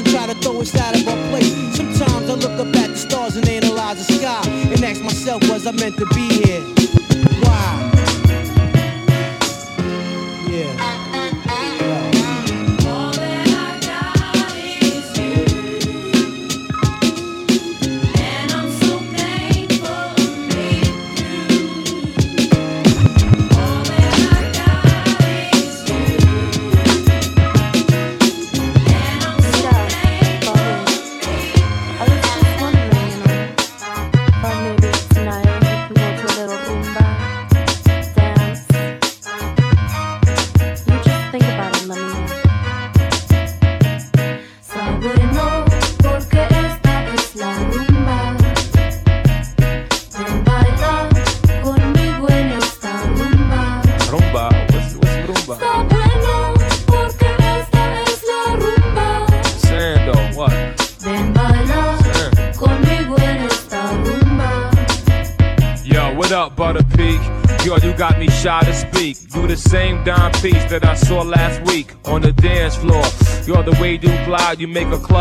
and try to throw us out of our place. Sometimes I look up at the stars and analyze the sky and ask myself, was I meant to be here?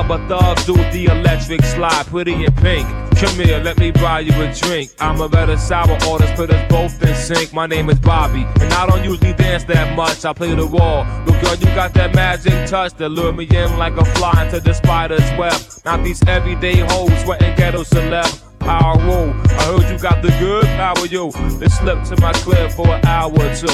But thugs do the electric slide, pretty in pink. Come here, let me buy you a drink. I'm a better sour artist, put us both in sync. My name is Bobby, and I don't usually dance that much. I play the wall. But girl, you got that magic touch that lure me in like a fly into the spider's web. Not these everyday hoes, sweating ghetto celeb power roll. I heard you got the good power, yo. Then slip to my crib for an hour or two.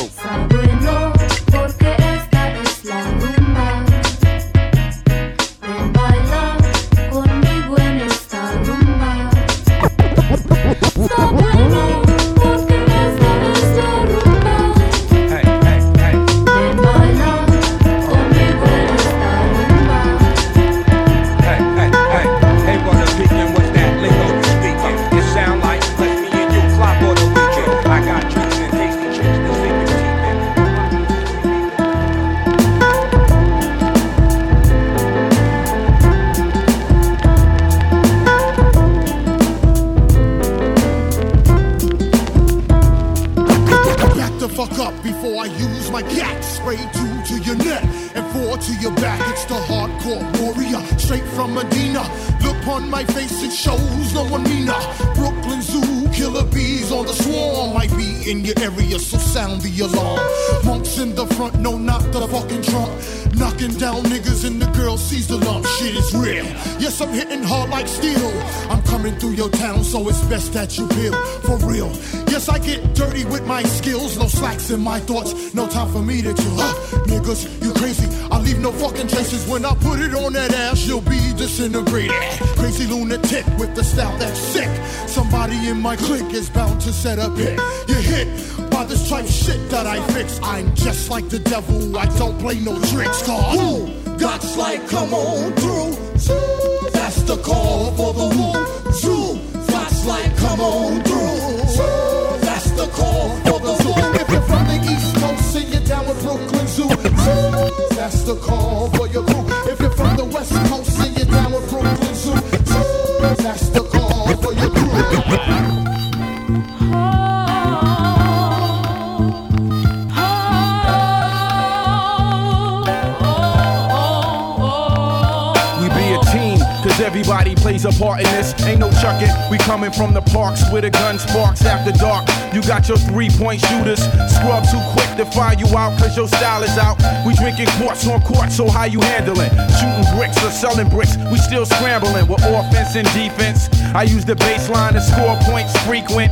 alarm. Monks in the front, no, not the fucking trunk. Knocking down niggas and the girl sees the lump. Shit is real. Yes, I'm hitting hard like steel. I'm coming through your town, so it's best that you build for real. Yes, I get dirty with my skills. No slacks in my thoughts. No time for me to chill. Huh? Niggas, you crazy. I leave no fucking traces. When I put it on that ass, you'll be disintegrated. Crazy lunatic with the style that's sick. Somebody in my clique is bound to set up here. You hit by this type shit that I fix. I'm just like the devil, I don't play no tricks. Cause who? God's like, come on through. That's the call for the who. Zoo. God's like, come on through. That's the call for the zoo. If you're from the East Coast, sing it down with Brooklyn Zoo. That's the call for your crew. If you're from the West Coast, sing it down with Brooklyn Zoo. That's the call for your crew. Everybody plays a part in this. Ain't no chucking, we coming from the parks where the gun sparks after dark. You got your three point shooters, scrub too quick to fire you out, cause your style is out. We drinking quarts on court, so how you handling? Shooting bricks or selling bricks, we still scrambling with offense and defense. I use the baseline to score points frequent.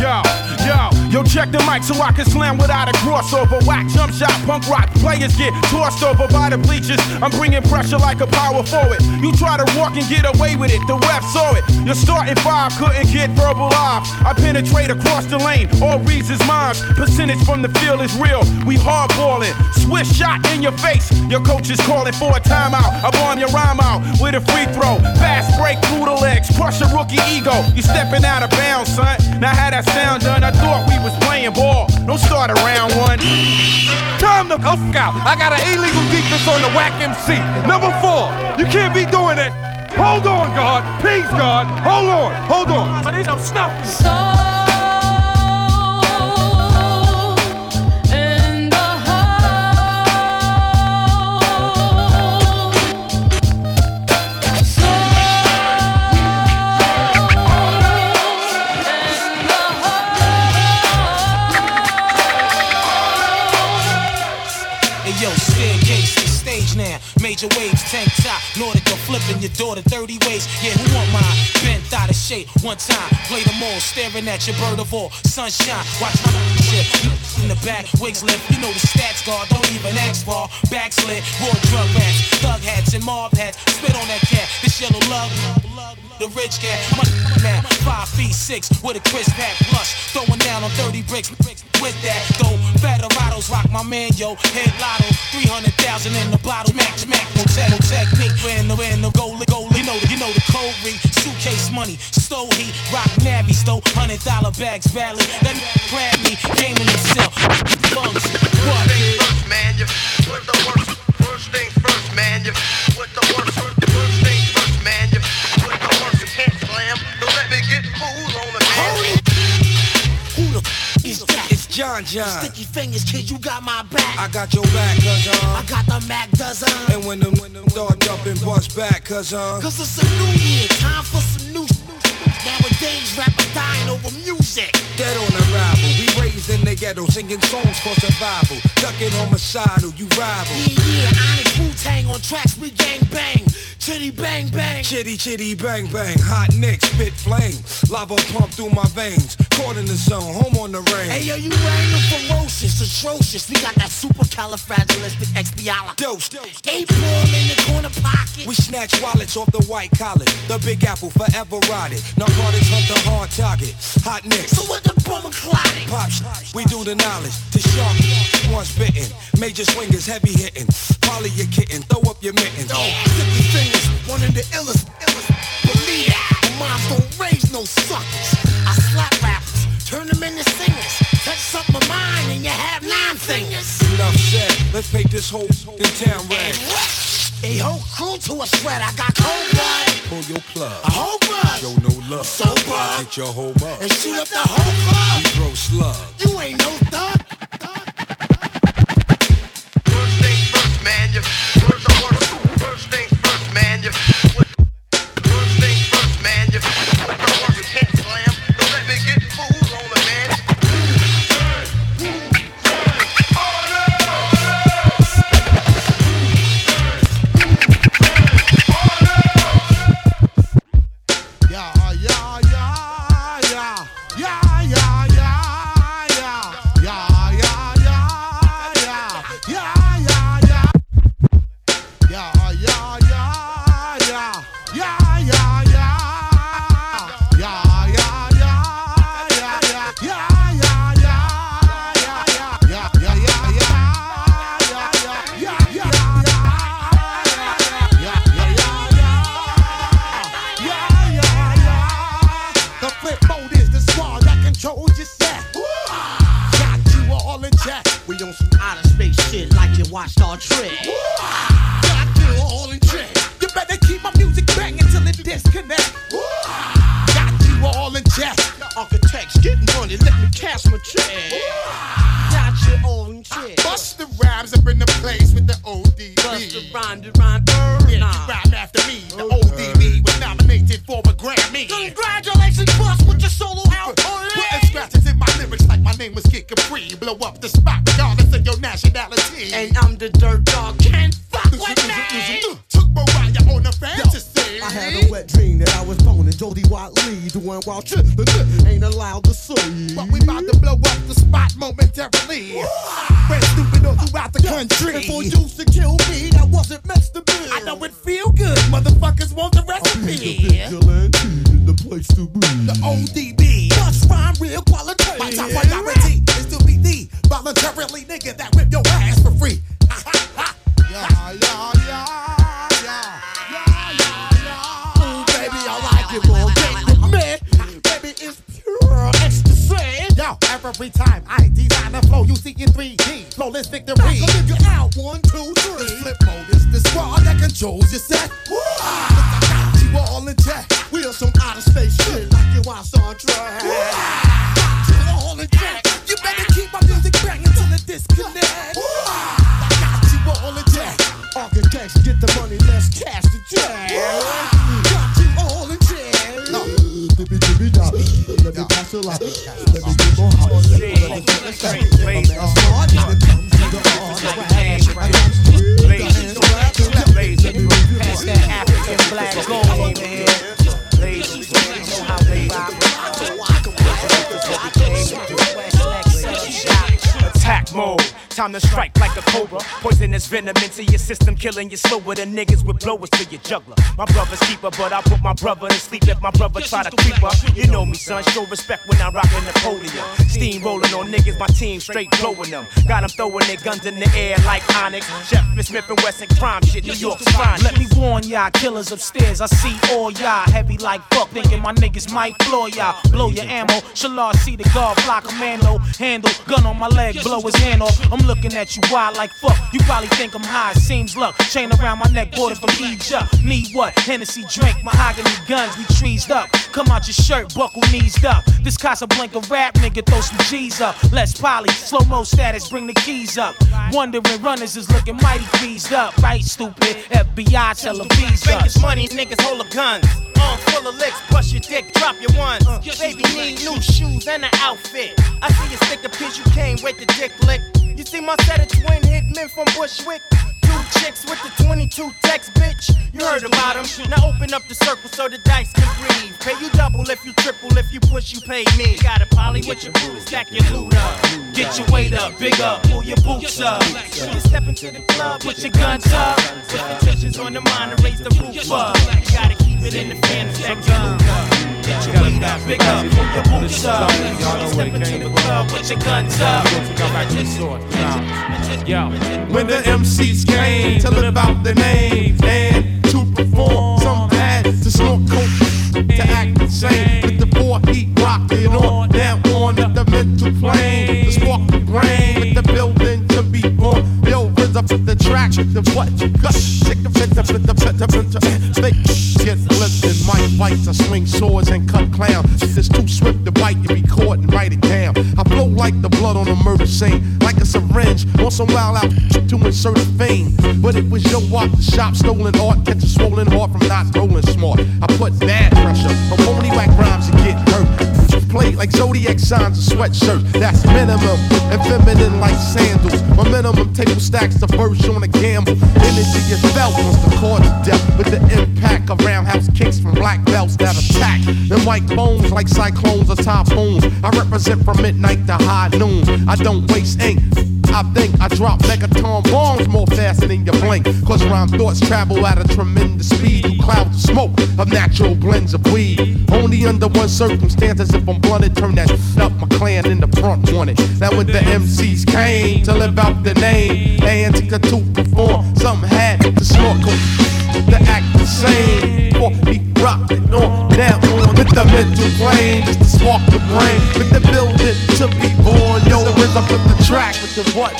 Yo, yo, yo, check the mic so I can slam without a crossover. Whack, jump shot, punk rock. Players get tossed over by the bleachers. I'm bringing pressure like a power forward. You try to walk and get away with it, the ref saw it. Your starting five couldn't get verbal off. I penetrate across the lane, all reads is mine. Percentage from the field is real. We hardballing, swift shot in your face. Your coach is calling for a timeout. I bomb your rhyme out with a free throw. Fast break through the legs, crush a rookie ego. You stepping out of bounds, son. Now how that sound done? I thought we was playing ball. Don't start around one. Time to fuck out. I got an illegal defense on the whack MC. Number four. You can't be doing it. Hold on, God. Please, God. Hold on. Hold on. I need some stuff. Major waves, tank top, Nordic or flipping your daughter 30 ways. Yeah, who want mine? Bent out of shape one time. Play them all, staring at your bird of all. Sunshine, watch my shit. In the back, wigs lift. You know the stats guard, don't even ask for. Backslid, raw drug rats, thug hats and mob hats. Spit on that cat, this yellow love. The rich cat, my man, five feet six with a crisp hat plush. Throwing down on 30 bricks. With that, though, Federados rock my man, yo. Head lotto, 300,000 in the bottle. Max, max, no tech, no technique. When the, when the goalie, goalie, you know, you know the code read. Suitcase money, stole heat, rock navy, stole hundred dollar bags, valley. That grab me, came in himself. Bugs, what? First, man, you with the worst. First things first, man, you John John. Sticky fingers, kid, you got my back. I got your back, cuz I uh. got the Mac dozen. And when them, when them start jumping, bust back, cuz uh. Cause it's a new year, time for some new. Nowadays, rappers dying over music. Dead on arrival. We raised in the ghetto, singing songs for survival. Ducking on homicidal, you rival. Yeah, yeah, Onyx Wu-Tang on tracks, we gang bang. Chitty bang bang. Chitty chitty bang bang, hot nicks, spit flame. Lava pump through my veins. Caught in the zone, home on the range. Hey yo, you raining ferocious, atrocious. We got that supercalifragilisticexpialidocious. Dose. Eight ball in the corner pocket. We snatch wallets off the white collar. The big apple forever rotted. Narcotics hunt the hard target. Hot nicks. So what the bummer clotting? Pop we do the knowledge. To sharp, once bitten. Major swingers, heavy hitting. Polly your kitten, throw up your mittens. Yo, sticky fingers, one of the illest, illest. Believe it, my moms don't raise no suckers. I slap rappers, turn them into singers. Touch up my mind and you have nine fingers. Enough said. Let's paint this whole in town red. A whole crew to a shred. I got cold blood, Pull your plug. a whole blood, Show no love. Sober. Get your whole mug. and shoot up the whole club. We throw slug. You ain't no thug. The place with the ODB. Bust the rhyme, the rhyme, Yeah, nah. you rhyme after me. The ODB was nominated for a Grammy. Congratulations, Bust, with your solo album. Putting scratches in my lyrics like my name was Kid Capri. Blow up the spot regardless of your nationality. And I'm the dirt dog, can't fuck with me. Took Mariah on a fantasy. I had a wet dream that I was boning Jody Watley doing wild shit that ain't allowed to see. But we about to blow up the spot momentarily. Red throughout the country. And for you to kill me, that wasn't meant to be. I know it feel good. Motherfuckers want the recipe. Vigilante in the place to be. The ODB. Bust rhyme real quality. My top priority is to be the voluntarily nigga that that your set. Into your system, killing you slower than niggas with blowers to your juggler. My brother's keeper, but I put my brother to sleep if my brother try to creep up. You know me, son. Show respect when I rock in the podium. Steam rolling on niggas, my team straight blowing them. Got them throwing their guns in the air like Onyx. Jeff Smith and Wesson crime shit. New York's fine. Let me warn y'all, killers upstairs. I see all y'all heavy like fuck, thinking my niggas might floor y'all. Blow your ammo. Shalar see the guard, fly commando. Handle, gun on my leg, blow his hand off. I'm looking at you wild like fuck. You probably think I'm high, seems luck. Chain around my neck, border from Egypt. Need what? Hennessy drink, mahogany guns, we trees up. Come out your shirt, buckle knees up. This Casablanca rap nigga, throw some G's up. Let's poly, slow mo status, bring the keys up. Wondering runners is looking mighty pleased up. Right, stupid. FBI tell fees up. Vegas money, niggas hold of guns. Arm full of licks, bust your dick, drop your ones. Uh, Baby need new shoes and an outfit. I see you stick a piece, you can't wait to dick lick. You see my set of twin hitmen from Bushwick? Two chicks with the 22 text, bitch. You heard about them. Now open up the circle so the dice can breathe. Pay you double if you triple, if you push, you pay me. Got a poly with your booty, stack your loot up. Get your weight up, big up, pull your boots up. You step into the club, Put your guns up. Put the tensions on the mind and raise the roof up. You gotta keep it in the fan, stack your loot up. Your weight up, up, pull your boots up. Step into the club, put your guns up. Yo. When the MCs came to live out their name and to perform, some had to snort coke to act insane. With the four heat rocking on down on the mental plane, the spark the brain with the building to be born. Yo, rhythm for the track, the what you got, shake the the fit, the the fit, the. Get lifted, I swing swords and cut clowns. It's too swift to bite, you record and write it down. I flow like the blood on a murder scene, like a syringe on some wild out to insert a vein. But it was your walk, the shop, stolen art, catch a swollen heart from not rolling smart. I put bad pressure on only whack rhymes and get hurt. Play like zodiac signs and sweatshirts. That's minimum and feminine like sandals. My minimum table stacks the verse on a gamble. Energy is felt once the death with the impact of roundhouse kicks from black belts that attack. Them white bones like cyclones or typhoons. I represent from midnight to high noon. I don't waste ink. I think I drop megaton bombs more faster than you blink. Cause rhyme thoughts travel at a tremendous speed through clouds of smoke of natural blends of weed. Only under one circumstance, as if I'm blunted, turn that up. My clan in the front wanted. That when the MCs came to live out the name, and to perform, something had to snort. To act the same, for he rocked it on down on with the mental plane, just to spark the brain, with the building to be born. Yo, where's up with the track with the what?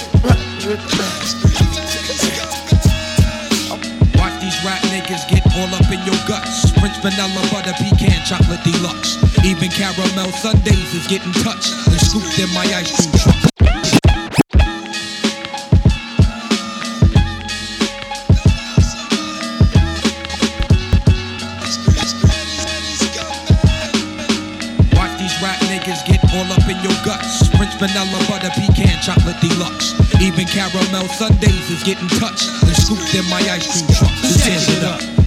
Watch these rap niggas get all up in your guts. French vanilla butter pecan chocolate deluxe. Even caramel sundaes is getting touched and scooped in my ice cream truck. Vanilla butter pecan chocolate deluxe. Even caramel sundaes is getting touched and scooped in my ice cream truck. Tears it up?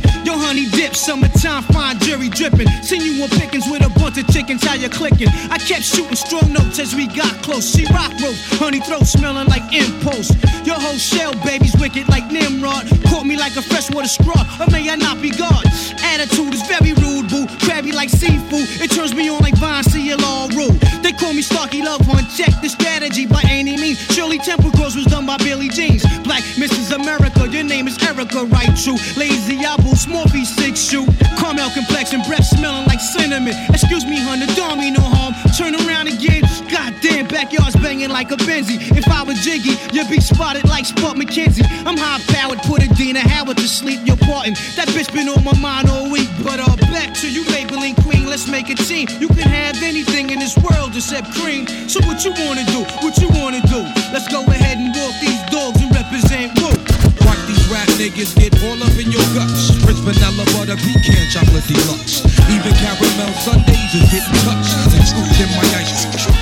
Yo, honey dip, summertime, fine jury dripping. Seen you on pickings with a bunch of chickens, how you clicking? I kept shooting strong notes as we got close. She rock roast, honey throat smelling like impulse. Your whole shell, baby's wicked like Nimrod. Caught me like a freshwater straw, or may I not be God? Attitude is very rude, boo. Crabby like seafood, it turns me on like Vine, all rule. They call me Starky Love Hunt, check the strategy by any means. Shirley Temple Cross was done by Billy Jeans. Black Mrs. America, your name is Erica, right? True. Lazy apple, Smorphy, six shoe. Caramel complexion, breath smelling like cinnamon. Excuse me, honey, don't mean no harm. Turn around again. Goddamn, backyard's banging like a Benzie. If I was Jiggy, you'd be spotted like Spuds MacKenzie. I'm high powered, put Adina Howard to sleep. You're parting. That bitch been on my mind all week. But uh, back to you, Maybelline Queen. Let's make a team. You can have anything in this world except cream. So what you wanna do? What you wanna do? Let's go ahead and walk these dogs and represent Wu. These rap niggas get all up in your guts. French vanilla butter pecan chocolate deluxe. Even caramel sundaes is getting touched and scooped in my ice cream truck.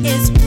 Reunited,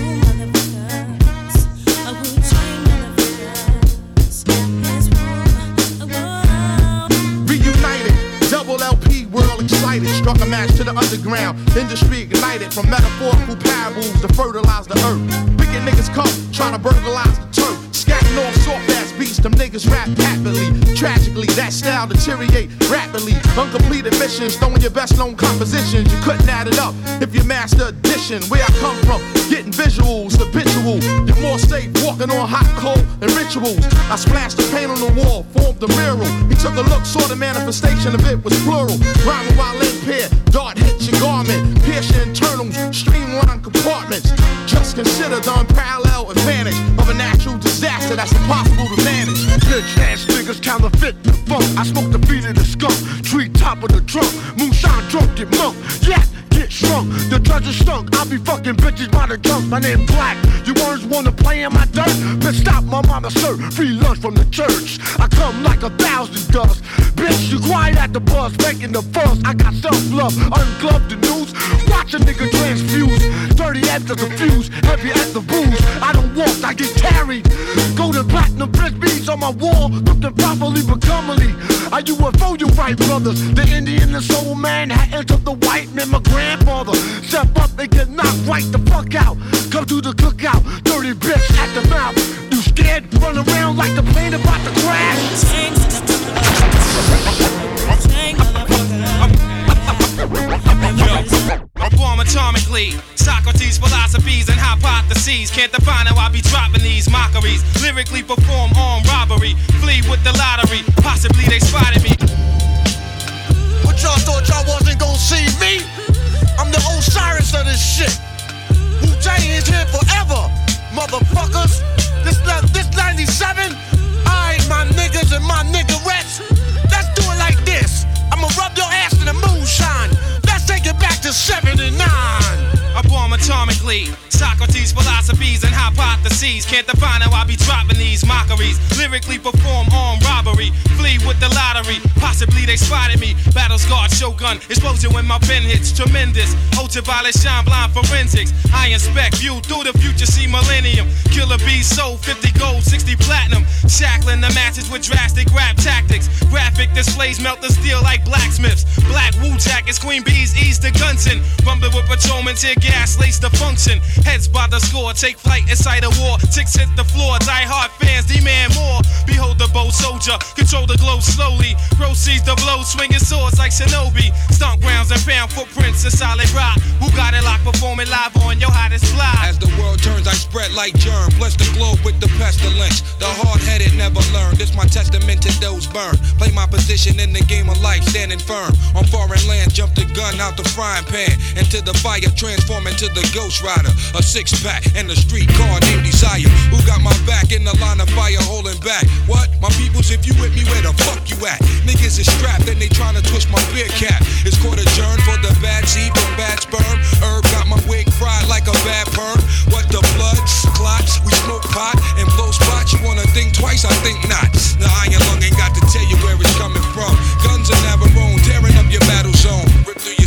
underground. Industry ignited from metaphorical parables to fertilize the earth. Wicked niggas come, trying to burglarize the turf. Scatting off soft ass beats, them niggas rap happily. Tragically, that style deteriorate rapidly. Uncompleted missions, throwing your best known compositions. You couldn't add it up if you master addition. Where I come from, getting visuals, habitual. You're more safe walking on hot coal and rituals. I splashed the paint on the wall, formed the mural. He took a look, saw the manifestation of it was plural. Rhyming while impaired, dart hits your garment, pierce internals, streamline compartments. Just consider the unparalleled advantage of a natural disaster that's impossible to manage. Bitch ass niggas counterfeit the funk. I smoke the beat of the skunk, tree top of the trunk, moonshine drunk get monk. Yeah. Get shrunk, the stunk. I be fucking bitches by the drunk. My name Black. You words wanna play in my dirt? Bitch, stop my mama sir. Free lunch from the church. I come like a thousand dust. Bitch, you quiet at the bus, making the fuss. I got self love, ungloved the news. Watch a nigga transfuse. Dirty after the fuse, heavy as the booze. I don't walk, I get carried. Golden platinum beads on my wall, looking properly but comely. I UFO, you right, brothers. The Indian and soul man had entered the white man, my grandfather. Step up and get knocked right the fuck out. Come to the cookout, dirty bitch at the mouth. You scared? Run around like the plane about to crash. I form atomically. Socrates' philosophies and hypotheses. Can't define how I be dropping these mockeries. Lyrically perform armed robbery. Flee with the lottery. Possibly they spotted me. What y'all thought y'all wasn't gonna see me? I'm the Osiris of this shit. Wu Tang is here forever, motherfuckers. This this 97. I my niggas and my niggerettes. Let's do it like this. I'ma rub your ass in the moonshine. Let's take it back to 79. I form atomically. Philosophies and hypotheses. Can't define how I be dropping these mockeries. Lyrically perform armed robbery. Flee with the lottery. Possibly they spotted me. Battle scarred shogun. Explosion when my pen hits. Tremendous. Ultraviolet shine blind forensics. I inspect view through the future. See millennium. Killer bees sold 50 gold, 60 platinum. Shackling the matches with drastic rap tactics. Graphic displays melt the steel like blacksmiths. Black Wu jackets, Queen Bees ease the Gunson. Rumbling with patrolmen, tear gas, lace the function. Heads by the score, take flight inside a war. Ticks hit the floor, die hard fans demand more. Behold the bold soldier, control the glow slowly. Proceeds the blow, swinging swords like Shinobi. Stomp grounds and found footprints of solid rock. Who got it locked, performing live on your hottest fly? As the world turns, I spread like germ. Bless the globe with the pestilence. The hard-headed never learn. This my testament to those burned. Play my position in the game of life, standing firm. On foreign land, jump the gun out the frying pan. Into the fire, transform into the ghost rider. A six-pack and a street car named Desire. Who got my back in the line of fire holding back? What? My peoples, if you with me, where the fuck you at? Niggas is strapped and they tryna twist my beer cap. It's called a journ for the bad seed from bad sperm. Herb got my wig fried like a bad perm. What the blood clots? We smoke pot and blow spots. You wanna think twice? I think not. The iron lung ain't got to tell you where it's coming from. Guns never own, tearing up your battle zone, rip through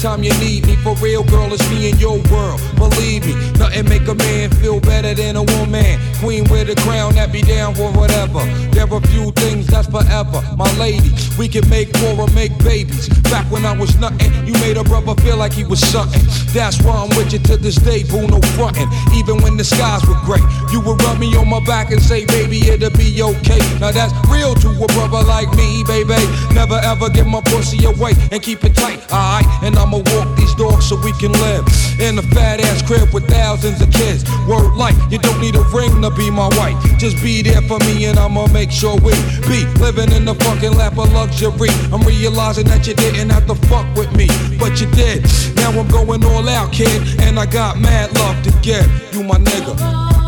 anytime you need me. For real, girl, it's me in your world. Believe me, nothing make a man feel better than a woman. Queen with a crown that be down for whatever. There are few things that's forever. My lady, we can make more or make babies. Back when I was nothing, you made a brother feel like he was something. That's why I'm with you to this day, boo, no frontin'. Even when the skies were gray, you would rub me on my back and say, baby, it'll be okay. Now that's real to a brother like me, baby. Never ever give my pussy away and keep it tight, alright? And I'ma walk these dogs so we can live in a fat ass crib with thousands of kids. Word life, you don't need a ring to be my wife. Just be there for me and I'ma make sure we be living in the fucking lap of luxury. I'm realizing that you didn't have to fuck with me, but you did. Now I'm going all out, kid, and I got mad love to give. You my nigga.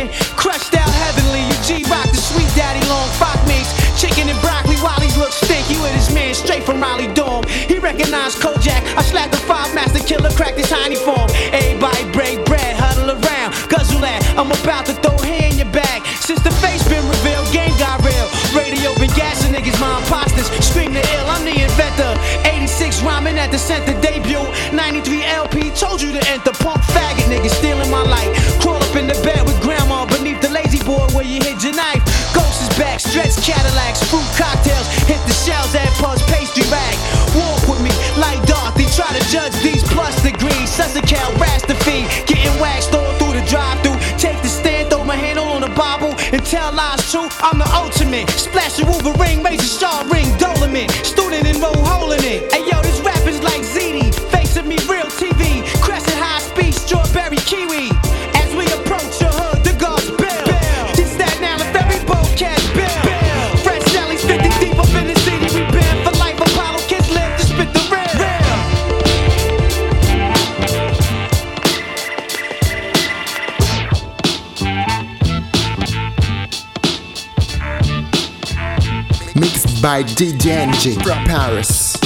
Speaking. Crushed out heavenly. You G rock the sweet daddy long frock mates. Chicken and broccoli while he looks stinky with his man straight from Raleigh Dorm. He recognized Kojak. I slapped the five master killer, cracked his tiny form. Everybody break bread, huddle around. Guzzle that. I'm about to throw hair in your bag. Since the face been revealed, game got real. Radio been gassing niggas, my imposters. Scream the ill, I'm the inventor. 86 rhyming at the center debut. 93 LP, told you to enter. Punk faggot niggas stealing my light. Fox fruit cocktails, hit the shells and punch pastry Bag Walk with me like Dorothy, try to judge these plus degrees. Sussecal, rash the feed, getting waxed on through the drive through. Take the stand, throw my handle on the Bible, and tell lies too. I'm the ultimate. Splash a Wolverine, major star ring, Dolemite. Student enroll, holding it. By DJNG from Paris.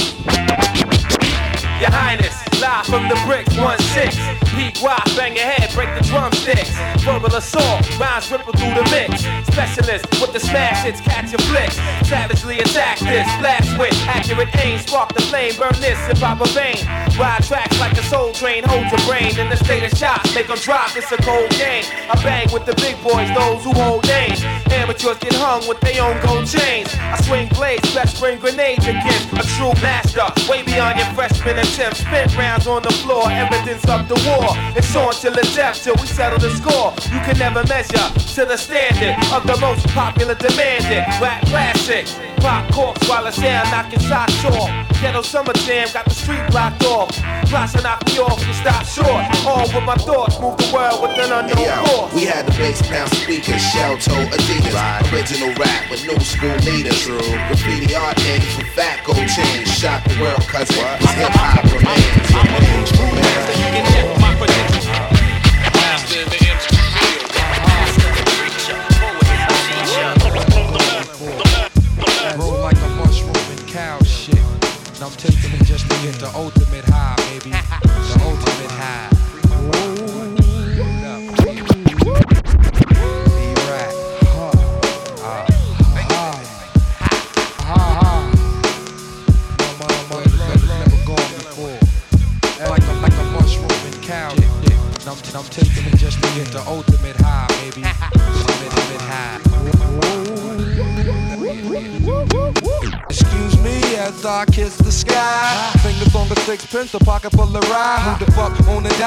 Your Highness, live from the bricks, 1-6. Pete Rock, bang your head, break the drumsticks. Verbal assault, rhymes ripple through the mix. Specialist with the smash hits, catch your flicks. Savagely attack this, blast with accurate aim. Spark the flame, burn this in proper vein. Ride tracks like a soul train, hold your brain in the state of shock. Make them drop, it's a cold game. I bang with the big boys, those who hold names. Amateurs get hung with their own gold chains. I swing blades, best spring grenades against a true master. Way beyond your freshman attempts. Spin rounds on the floor, evidence of the war. It's on till the death till we settle the score. You can never measure to the standard of the most popular demanded rap classic. Pop corks while I sound knocking socks off. Ghetto summer jam got the street blocked off. To knock me off, you stop short. All with my thoughts, move the world with an unknown Yo, force. we had the bass pound speakers, shell toe Adidas, original rap with new school leaders. Graffiti art and from fat gold chains, shock the world cause it hip hop remains. Roll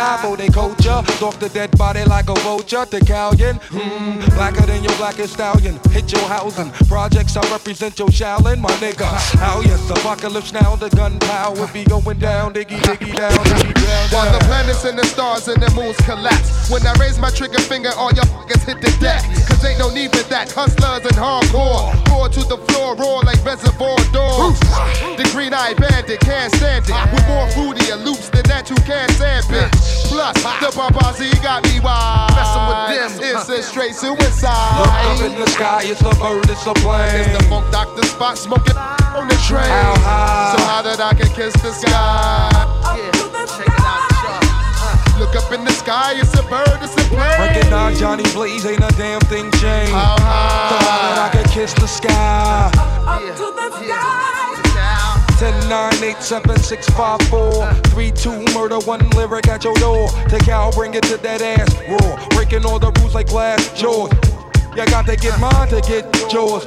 die for they culture? Stalk the dead body like a vulture. The galleon, hmm, blacker than your blackest stallion. Hit your housing. Projects I represent your Shaolin, my nigga. How yes, apocalypse now, the gunpowder be going down, diggy, diggy down, diggy down. While the planets and the stars and the moons collapse. When I raise my trigger finger, all y'all fuckers hit the deck. Cause ain't no need for that. Hustlers and hardcore. Roar to the floor, roar like reservoir dogs. The green eyed bandit can't stand it. With more fruity and loops than that, you can't stand it. Plus, the Babazi got me wild. Messing with them, It's a straight Look up in the sky, it's a bird, it's a plane. It's the funk doctor Spock smoking on the train. How high? So how that I can kiss the sky? Look up in the sky, it's a bird, it's a plane. Recognize Johnny Blaze, ain't a damn thing changed. How high? So how that I can kiss the sky. 10, 9, 8, 7, 6, 5, 4, 3, 2, murder, one lyric at your door. Take out, bring it to that ass, roar. Breaking all the rules like glass jaws. You got to get mine to get yours.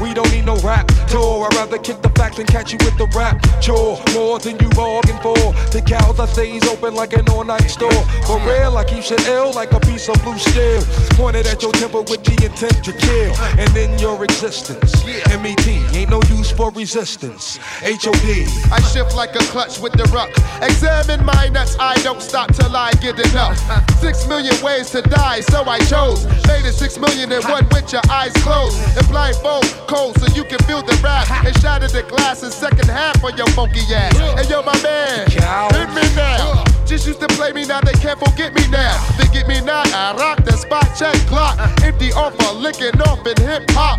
We don't need no rap tour. I'd rather kick the facts and catch you with the rap chore. More than you bargained for. The cows I stays open like an all-night store. For real, I keep shit ill like a piece of blue steel. Pointed at your temple with the intent to kill. And then your existence. MET, ain't no use for resistance. HOD. I shift like a clutch with the ruck. Examine my nuts, I don't stop till I get enough. Six million ways to die, so I chose. Made it six million with your eyes closed. And blindfold cold so you can feel the rap. And shatter the glass in second half on your funky ass. And yo, my man, hit me now. Just used to play me, now they can't forget me now. They get me now, I rock the spot, check clock. Empty offer, licking off in hip hop.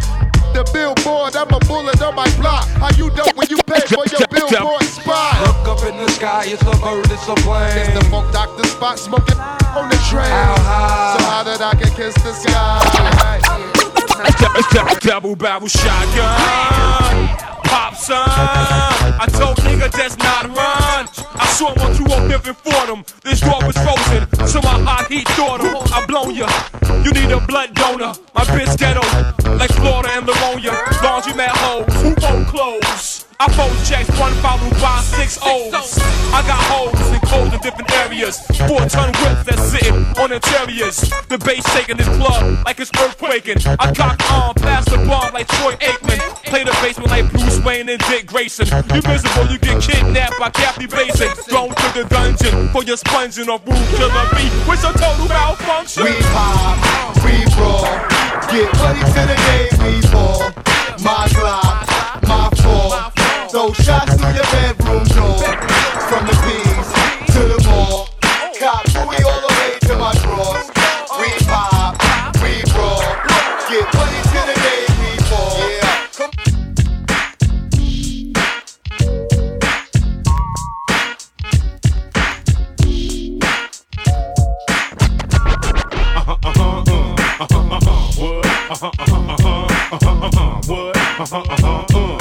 The billboard, I'm a bullet on my block. How you dope when you pay for your billboard spot? Look up in the sky, it's a bird, it's a plane. It's the funk doctor Spock, smoking on the train. How high? So how that I can kiss the sky? Double barrel shotgun. Pop son. I told nigga that's not run. I saw one you up pimping for them. This door was frozen, so my hot heat daughter. I blown ya. You need a blood donor. My bitch ghetto, like Florida and Livonia. Laundry mat hoes, who fold clothes? I fold checks, one followed by six O's. I got hoes in holes in different areas. Four ton whips that's sitting on interiors. The bass shaking this club like it's earthquaking. I cock on past the bar like Troy Aikman. Play the basement like Bruce Wayne and Dick Grayson. You miserable, you get kidnapped by Kathy Basin. Thrown to the dungeon for your sponging on Roof Killer B. What's your total malfunction? We pop, we brawl, get money to the game we fall. My Glock, my fault. Throw shots through your bedroom door. From the P's to the mall. Cop Louis all the way to my drawers. We pop, we brawl, get money to the game we fall. Yeah.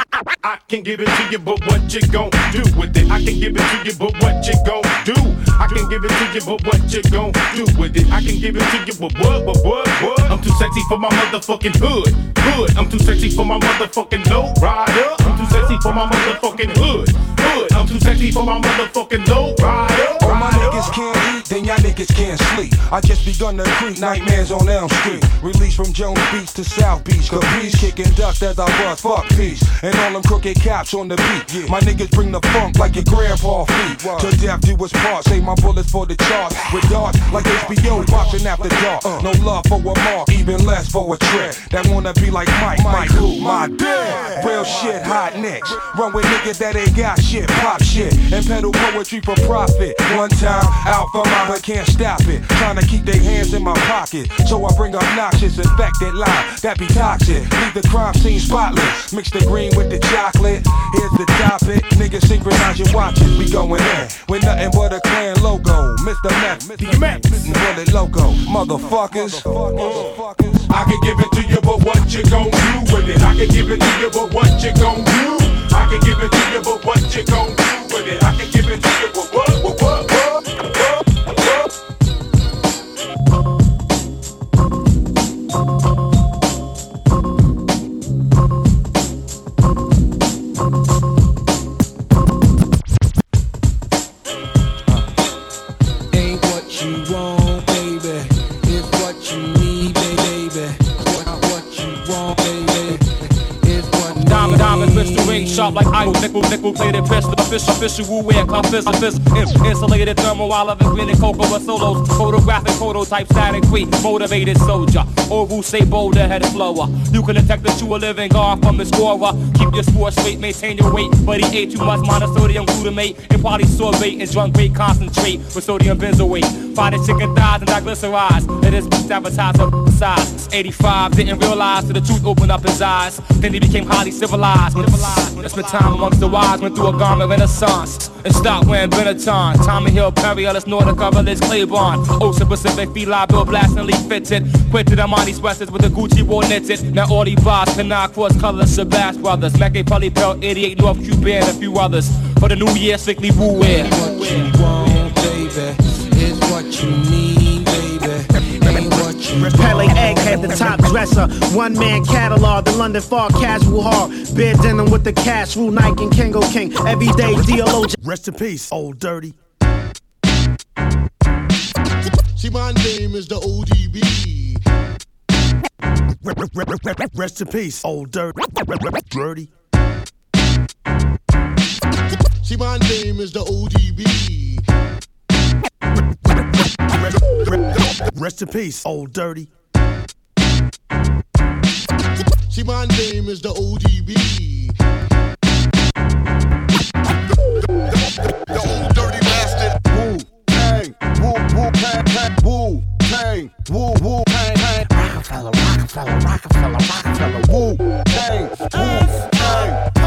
I can give it to you, but what you gon' do with it? I can give it to you, but what you gon' do? I can give it to you, but what you gon' do with it? I can give it to you, but what, but what, what? I'm too sexy for my motherfucking hood, hood. I'm too sexy for my motherfucking low rider. I'm too sexy for my motherfucking hood, hood. I'm too sexy for my motherfucking low rider. All my niggas can't eat, then y'all niggas can't sleep. I just begun to creep nightmares on Elm Street. Released from Jones Beach to South Beach. Caprice kicking ducks as I bust fuck peace. And all them crooked cops on the beat. Yeah. My niggas bring the funk like your grandpa feet. To death do us part. Save my bullets for the charts. With darts like HBO boxing after dark. No love for a mark, even less for a trick. That wanna be like Mike, Mike who? My dick. Real shit, hot nicks. Run with niggas that ain't got shit, pop shit. And peddle poetry for profit. One time out for mine, but can't stop it. Trying to keep their hands in my pocket. So I bring obnoxious, infected line that be toxic. Leave the crime scene spotless. Mix the green with the chocolate. Here's the topic. Niggas synchronize your watches. We going in with nothing but a clan logo. Mr. Meth, the Meth, Bullet Loco. Motherfuckers. I can give it to you, but what you gon' do with it? I can give it to you, but what you gon' do? I can give it to you, but what you gon' do with it? I can give it to you, but sharp like iron, nickel, nickel plated pistol, official, official, Wu Wear, compass, office, insulated thermal, of grinning cocoa solos, photographic prototype, static queen, motivated soldier, oval say boulder, head flower. You can detect that you a living guard from the scorer. Keep your sports straight, maintain your weight, but he ate too much monosodium glutamate, and polysorbate, and drunk great concentrate with sodium benzoate. Fried chicken thighs and triglycerides, it is advertiser size. 85 didn't realize till the truth opened up his eyes. Then he became highly civilized. When spent time amongst the wise, went through a garment renaissance. And stopped wearing Benetton. Tommy Hill, Perry Ellis, Nautica, Village, Claiborne. Ocean Pacific, Feli, Bill blastingly fitted. Quentin Armani sweaters with the Gucci war knitted. Now all he buys, Canard, cross colors, Shabazz brothers. Mackey, Polly, Pearl, 88, North Cuban, and a few others. For the new year, strictly Wu Wear. What you want, baby. It's what you need, baby. Ain't what you Pele Egghead, the top dresser. One man catalog, the London Far casual hard. Beer denim with the cash rule, Nike and Kangol King. Everyday DLO. Rest in peace, old dirty. See, my name is the ODB. Rest in peace, old dirty. Dirty. See, my name is the ODB. Rest in peace, old dirty. See, my name is the ODB. The old dirty bastard. Wu Tang, Wu Wu Tang, Tang, Wu Tang, Wu Wu Tang, Tang. Rockefeller, Rockefeller, Rockefeller, Rockefeller, Wu Tang, Wu Tang.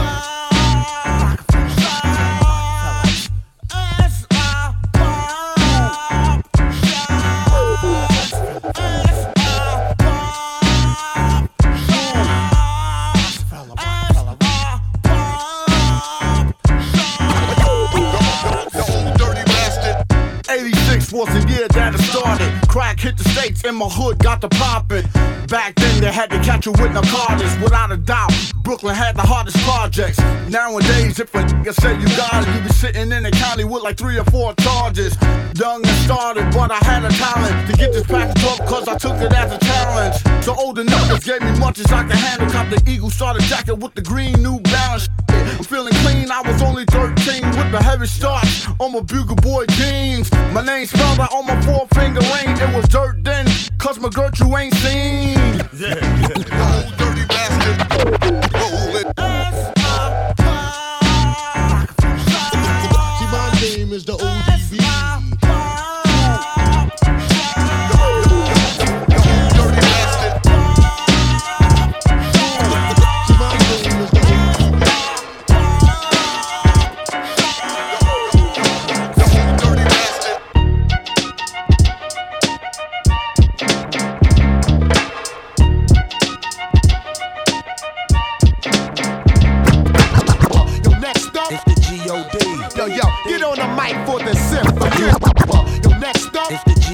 86 was the year that it started. Crack hit the states and my hood got to poppin'. Back then they had to catch you with no narcotics. Without a doubt, Brooklyn had the hardest projects. Nowadays, if a nigga say you got it, you be sitting in the county with like three or four charges. Young and started, but I had a talent to get this package up cause I took it as a challenge. So older niggas gave me much as I could handle. Cop the Eagle starter jacket with the green New Balance. I'm feeling clean, I was only 13 with the heavy starch on my Bugle Boy jeans. My name spelled out on my four finger ring. It was dirt then, cause my girl you ain't seen. Yeah, yeah. dirty bastard.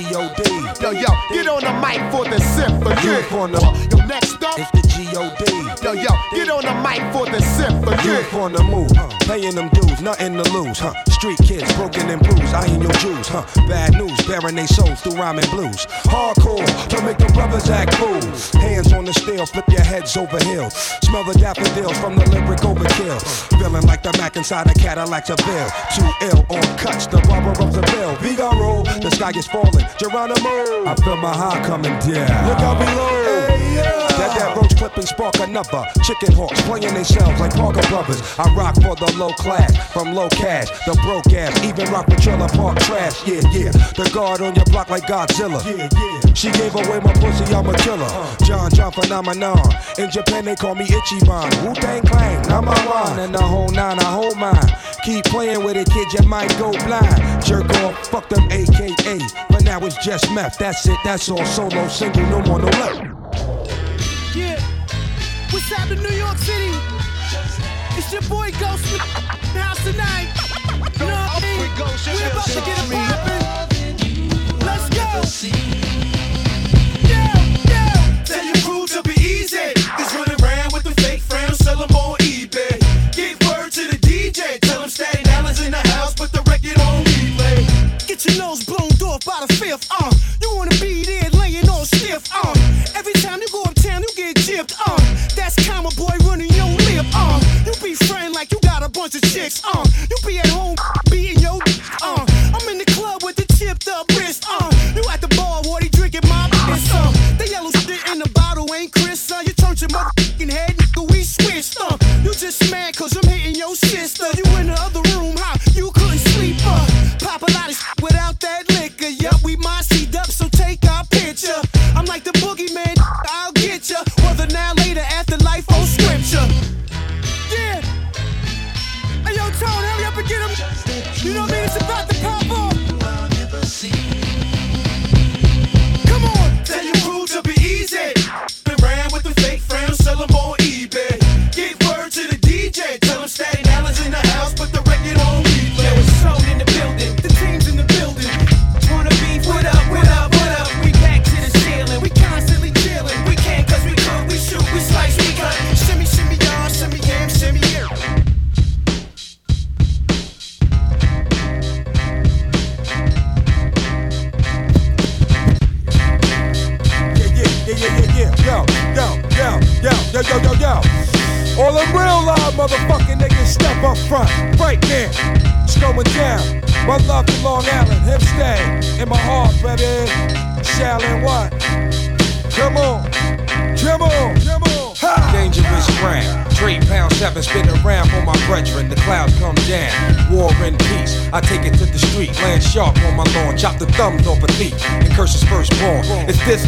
G.O.D. Yo, yo, get on the mic for the symphony. The Yo, next up. G.O.D. Yo, yo, get on the mic for the symphony. Youth on the move, paying them dues, nothing to lose, huh? Street kids, broken and bruised, I ain't your Jews, huh? Bad news, bearing they souls through rhyming blues. Hardcore, to make the brothers act fools. Hands on the steel, flip your heads over hills. Smell the daffodils from the lyric overkill. Feeling like the Mac inside a Cadillac Seville. Too ill on cuts, the barber of the bill. Figaro, the sky is falling. Geronimo, I feel my high coming down. Look out below. That that roach clipping spark another. Chicken hawks playing themselves like Parker Brothers. I rock for the low class, from low cash, the broke ass. Even rock with trailer park trash. Yeah, yeah. The guard on your block like Godzilla. Yeah, yeah. She gave away my pussy, I'm a killer. Uh. John John phenomenon. In Japan they call me Ichiban. Wu Tang Clan, number one. And the whole nine, I hold mine. Keep playing with it, kid, you might go blind. Jerk off, fuck them AKA. But now it's just meth. That's it, that's all. Solo single, no more, no left. Yeah. What's New York City? It's your boy Ghost in the house tonight. You know what I mean? We're about to get it poppin'. Let's go. Of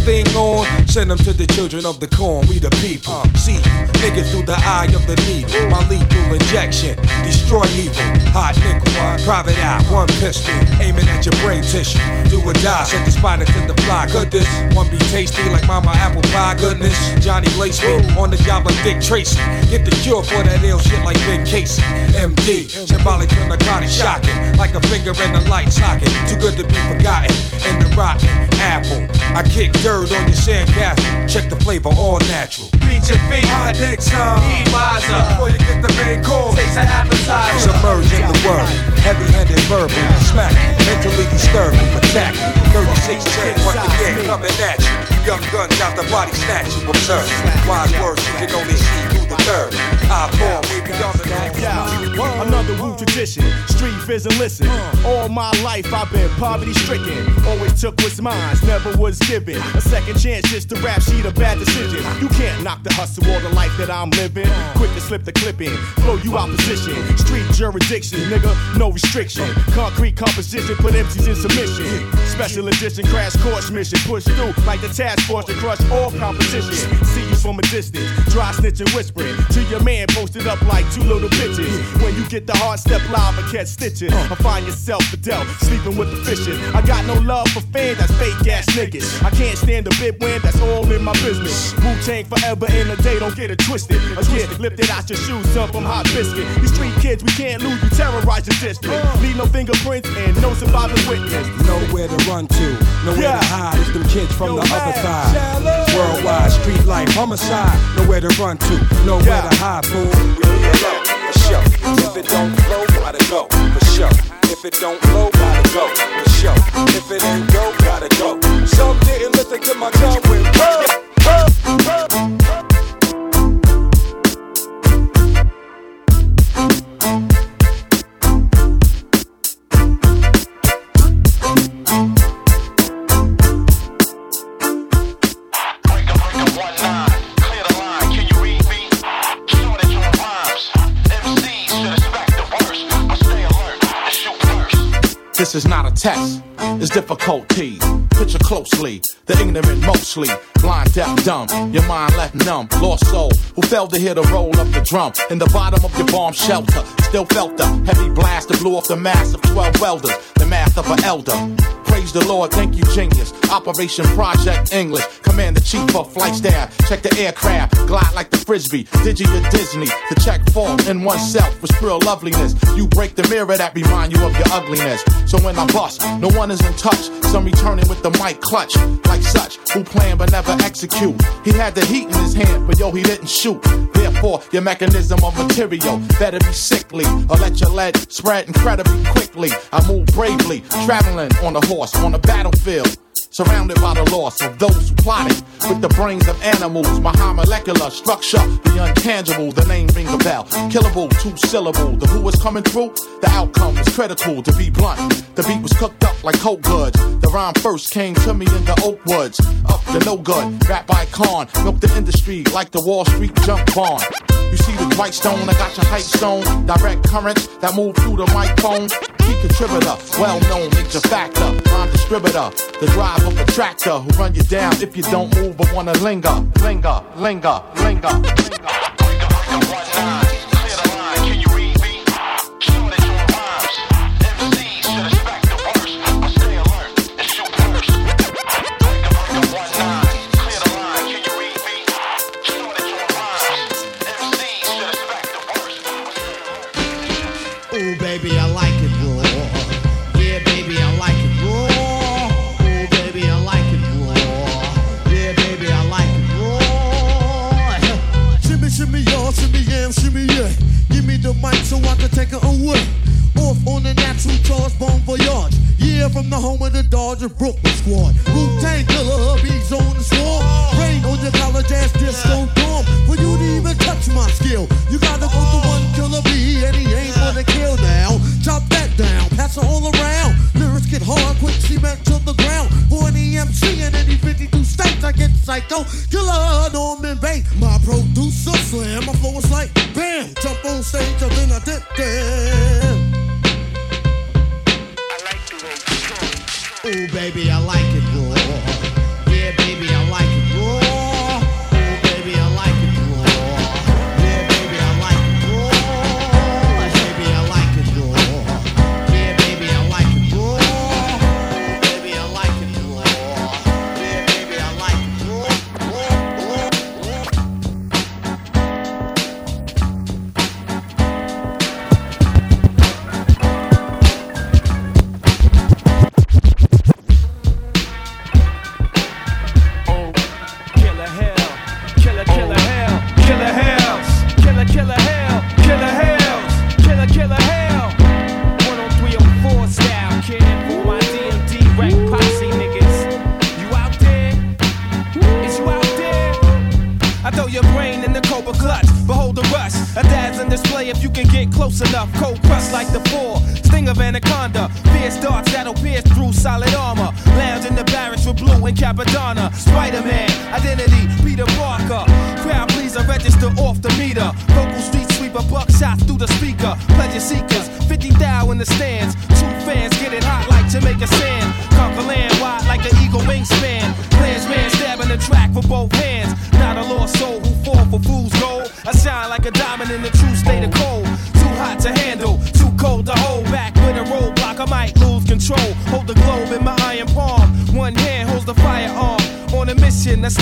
thing on? Send them to the children of the corn. We the people. See you. Nigga through the eye of the needle. My lethal injection. Destroy evil. Hot nickel. Private eye. One pistol. Aiming at your brain tissue. Do or die. Set the spine to the fly. Could this one be tasty like mama apple pie? Goodness. Johnny Blaze me on the job like Dick Tracy. Get the cure for that ill shit like Ben Casey, MD. Symbolic to narcotic shocking, like a finger in the light socket. Too good to be forgotten. In the rotten apple, I kick dirt on your sandcastle. Check the flavor, all natural. Beat your feet, I dig some. eat wiser. Before you get the main course, Taste an appetizer. submerge in the word. Heavy-handed verbal, smack, mentally disturbing, attack. 36 10 once again coming at you. Young guns out the body snatch. Observe, wise words you can only see third. I fall way beyond the Yeah, another Wu tradition. Street fizz and listen. Uh. All my life I've been poverty stricken. Always took what's mine, never was given. A second chance just to rap sheet a bad decision. You can't knock the hustle or the life that I'm living. Uh. Quick to slip the clip in, blow you out position. Street jurisdiction, nigga, no restriction. Concrete composition, put MCs in submission. Special edition crash course mission. Push through like the task force to crush all competition. See you from a distance, dry snitching, whispering to your man posted up like two little bitches. When you get the hard step live and catch stitches, I find yourself Fidel sleeping with the fishes. I got no love for fans, that's fake ass niggas. I can't stand a bit when that's all in my business. Wu Tang forever in a day, don't get it twisted. Again, lift it out your shoes, some from hot biscuit. These street kids, we can't lose, you terrorize your district. Leave no fingerprints and no surviving witness. Nowhere to run to, nowhere Yeah. to hide. It's them kids from Yo, the man, other side. shallow. Worldwide street life, homicide. Nowhere to run to, nowhere Yeah. to hide, fool. We be alone, for sure. If it don't flow, gotta go, for sure. If it don't flow, gotta go, for sure. If it ain't go, gotta go. Some didn't listen to my tongue when This is not test, is difficulty. Closely, the ignorant mostly, blind, deaf, dumb, your mind left numb, lost soul, who failed to hear the roll of the drum. In the bottom of your bomb shelter, still felt the heavy blast that blew off the mass of 12 welders, the math of an elder. Praise the Lord, thank you, genius. Operation Project English, command the chief of flight staff. Check the aircraft, glide like the frisbee. Digi to Disney, to check fault in oneself with real loveliness. You break the mirror that remind you of your ugliness. So when I bust, no one is in touch. Some returning with the mic clutch, like such, who plan but never execute. He had the heat in his hand, but yo, he didn't shoot. Therefore, your mechanism of material better be sickly, or let your lead spread incredibly quickly. I move bravely, traveling on a horse on a battlefield. Surrounded by the loss of those who plotted with the brains of animals. My high molecular structure, the untangible, the name ring a bell. Killable, two syllable. The who was coming through, the outcome was critical to be blunt. The beat was cooked up like cold goods. The rhyme first came to me in the oak woods. Up the no good, rap icon. Milk the industry like the Wall Street junk bond. You see the white stone, I got your hype stone. Direct currents that move through the microphone. Key contributor, well known major factor. Rhyme distributor, the drive of a tractor who run you down if you don't move but wanna linger, linger, linger, linger. Ooh, Give me the mic so I can take it away. Off on the natural charge, bon voyage. Yeah, from the home of the Dodger Brooklyn squad. Wu Tang killer, bees on the swarm. Rain on your college ass disco dorm. For you to even touch my skill, you gotta go to one killer bee, and he ain't gonna kill now. Chop that down, pass it all around. Lyrics get hard, quick cement to the ground. For an EMC in any 52 states, I get psycho. Killer Norman Bates, my producer slam. My flow is like bam, jump on stage, and then I dip there. Ooh, baby, I like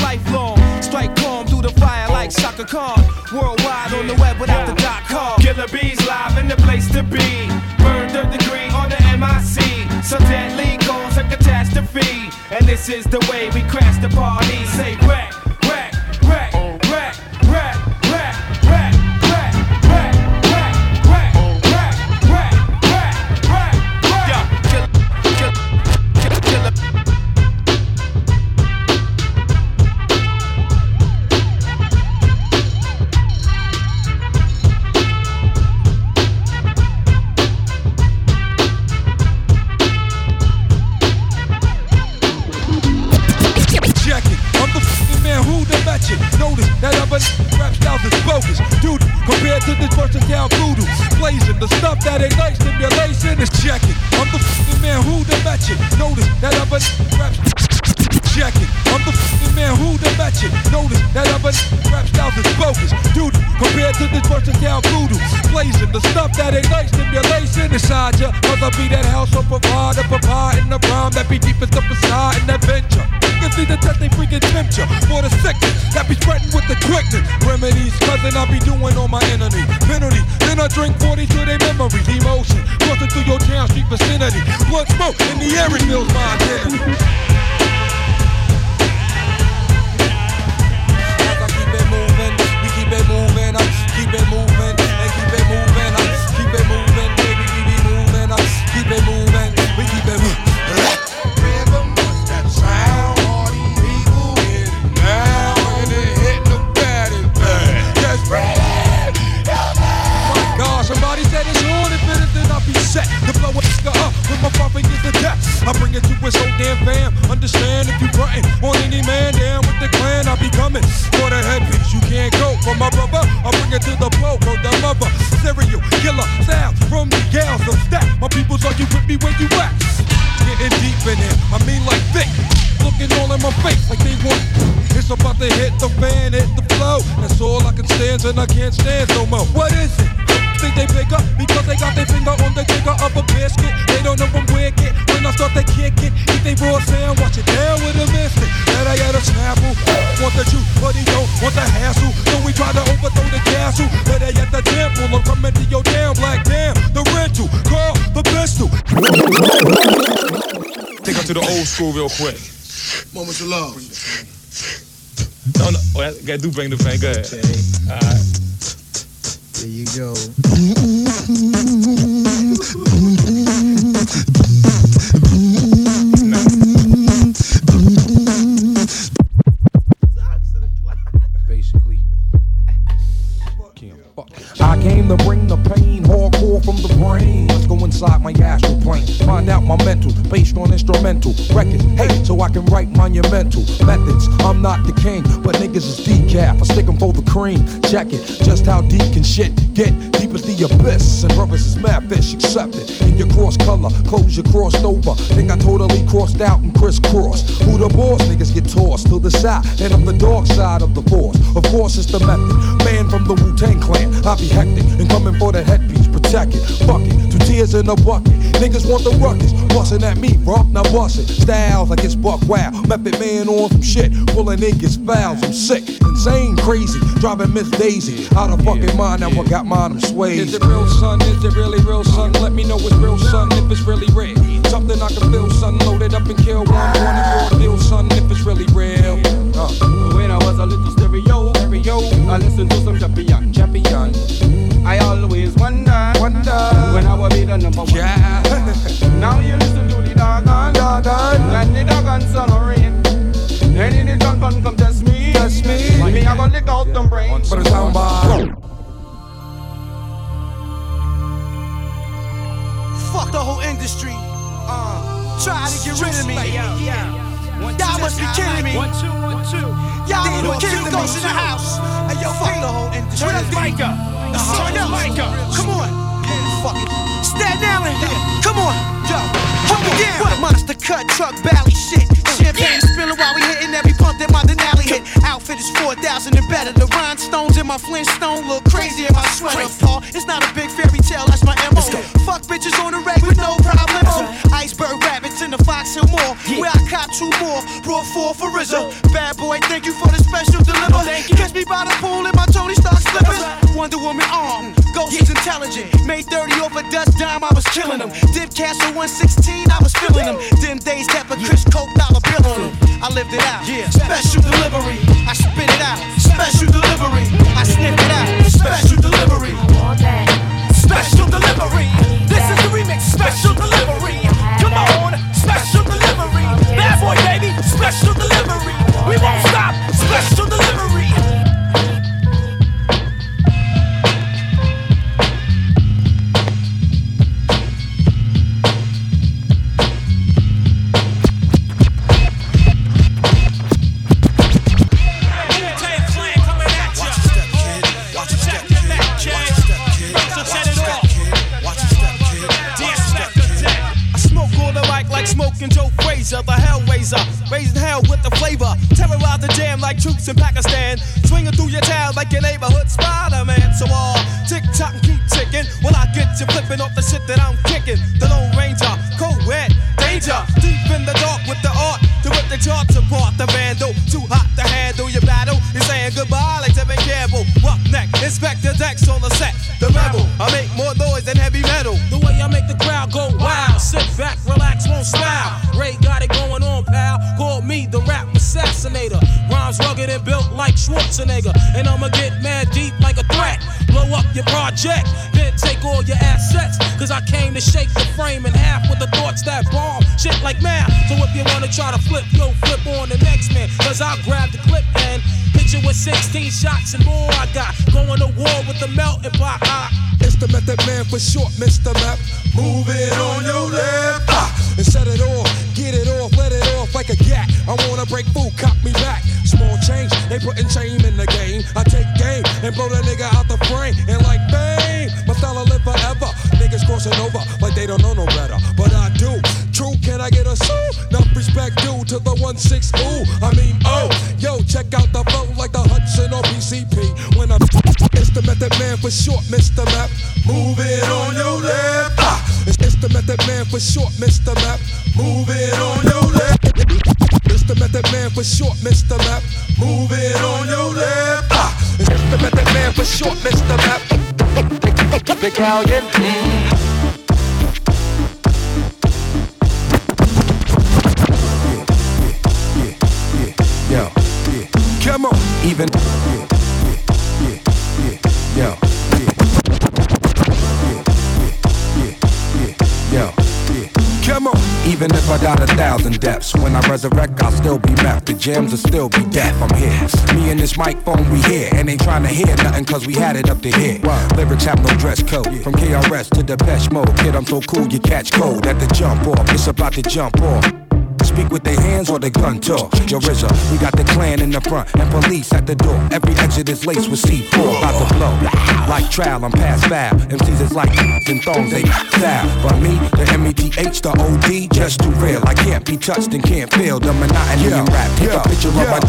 lifelong. Strike calm through the fire like Chaka Khan. Worldwide on the web without the dot com. Killer bees live in the place to be. Burned third degree on the MIC. So deadly cause a catastrophe. And this is the way we crash the party. Say whack, Blazing the stuff that like stimulation inside ya. Cause I be that house of provider, providing the rhyme that be deepest up inside an adventure. Niggas need to test they freaking temperature for the sickness that be spreading with the quickness. Remedies, cousin, I be doing on my enemy. Penalty, then I drink 40 to their memories. Emotion, crossing through your town street vicinity. Blood smoke in the air, it feels my identity. Getting deep in it, I mean like thick. Looking all in my face like they want. It's about to hit the fan, hit the flow. That's all I can stand, and I can't stand no more. What is it? Think they bigger because they got their finger on the trigger of a biscuit. They don't know I'm wicked. When I start to kick it, eat they raw sound, watch it down with a mystic. That I got a snapple. Want the juice, but he don't want the hassle. So we try to overthrow the castle. But they at the temple. I'm coming to your town, black damn. The rental, call the pistol. Take her to the old school real quick. Moments of love. No, no. Oh, yeah, do bring the fan. Go ahead. All right. There you go. Basically. I came to bring the pain, hardcore from the brain. Inside my astral plane, find out my mental, based on instrumental records. Hey, so I can write monumental methods. I'm not the king, but niggas is decaf. I stick 'em for the cream. Check it, just how deep can shit get? Deep as the abyss, and brothers is mad fish. Accept it. In your cross color, clothes you crossed over. Think I totally crossed out and crisscrossed. Who the boss? Niggas get tossed to the side, and I'm the dark side of the force. Of course, it's the method. Man from the Wu Tang Clan, I be hectic and coming for that headpiece. Protect it, fuck it. Two tears in a bucket. Niggas want the ruckus, bustin' at me, bro. Now bust it. Styles like it's buck wow. Method man on some shit, pulling niggas fouls. I'm sick, insane, crazy, driving Miss Daisy out of fucking mind. Now I got mine, I'm swayed. Is it real, son? Is it really real, son? Let me know it's real, son, if it's really real. Something I can feel, son. Load it up and kill one. Born in broad deal, son, if it's really real. Uh. When I was a little stereo, stereo, I listened to some champion, champion. I always wonder, wonder when I will be the number one. Yeah. now you listen to the doggone, doggone, and the doggone son rain. Any the gun fun come test me, test me. Me I go lick out them brains. But it's down by. fuck the whole industry. Uh, try to get rid of me. Y'all must be kidding me. One, two, one, two. Y'all They little don't kid kill me, ghosts in the house. Hey, yo, fuck the whole industry. Uh-huh. Turn the mic up. Turn the mic up. Come on. Motherfucker. Staten Island. Come on. Yo. Hold me down. What? Monster cut, truck, bally shit. Champagne spilling while we hitting every pump that my Denali hit. Outfit is 4,000 and better. The rhinestones in my Flintstone look crazy in my sweater. Paul, it's not a big fairy tale, that's my MO. Fuck bitches on the reg with no problem. Iceberg rabbits in the Fox Hill Mall. Where I caught two more. Brought four for RZA. Bad boy, thank you for the special deliver. Catch me by the pool in my Tony Stark slippers. Wonder Woman arm. Ghost is intelligent. May 30 over dust dime, I was killing them. Dip Castle 116, I was feeling them. Them days kept a Chris Coke dollar bill on them. I lived it out. Yeah. Special delivery. I spit it out. Special delivery. I sniff it out. Special delivery. Special delivery. This is the remix. Special delivery. Come on. Special delivery. Bad boy, baby. Special delivery. We won't stop. Special delivery. In Pakistan. Swinging through your town like your neighborhood Spider Man. So all tick tock and keep ticking. When I get you flipping off the shit that I'm like Schwarzenegger. And I'ma get mad deep like a threat. Blow up your project, then take all your assets. Cause I came to shake the frame in half with the thoughts that bomb. Shit like math. So if you wanna try to flip, yo, flip on the next man. Cause I'll grab the clip and hit you with 16 shots and more. I got going to war with the melting pot. It's the method man for short, Mr. Map. Move it on your left. Ah, and set it off, like a gat. I wanna break food, cop me back. Small change, they putting shame in the game. I take game and blow that nigga out the frame. And like bang, my style live forever. Niggas crossing over like they don't know no better. But I do. True, can I get a sue? Enough respect due to the 1 6 ooh. I mean, oh, yo, check out the flow like the Hudson or PCP. When I'm it's the method man for short, Mr. Map. Move it on your left. Ah, it's, it's the method man for short, Mr. Map. Move it on your left. The method man for short, Mr. Map. Move it on your left. Ah, it's the method man for short, Mr. Map. Big Callion. Yeah. Come on, even. Even if I got a thousand deaths, when I resurrect, I'll still be meth. The jams will still be deaf. I'm here. Me and this microphone, we here. And ain't trying to hear nothing, cause we had it up to here. Lyrics have no dress code. From KRS to Depeche Mode. Kid, I'm so cool, you catch cold at the jump off. It's about to jump off. Speak with their hands or their gun talk. Yo, RZA, we got the clan in the front and police at the door. Every exit is laced with C4, about to blow. Like trial, I'm past foul. MCs is like and thongs, they foul. But me, the M-E-T-H, the O-D, just too real. I can't be touched and can't feel the monotony in rap. Take a picture of my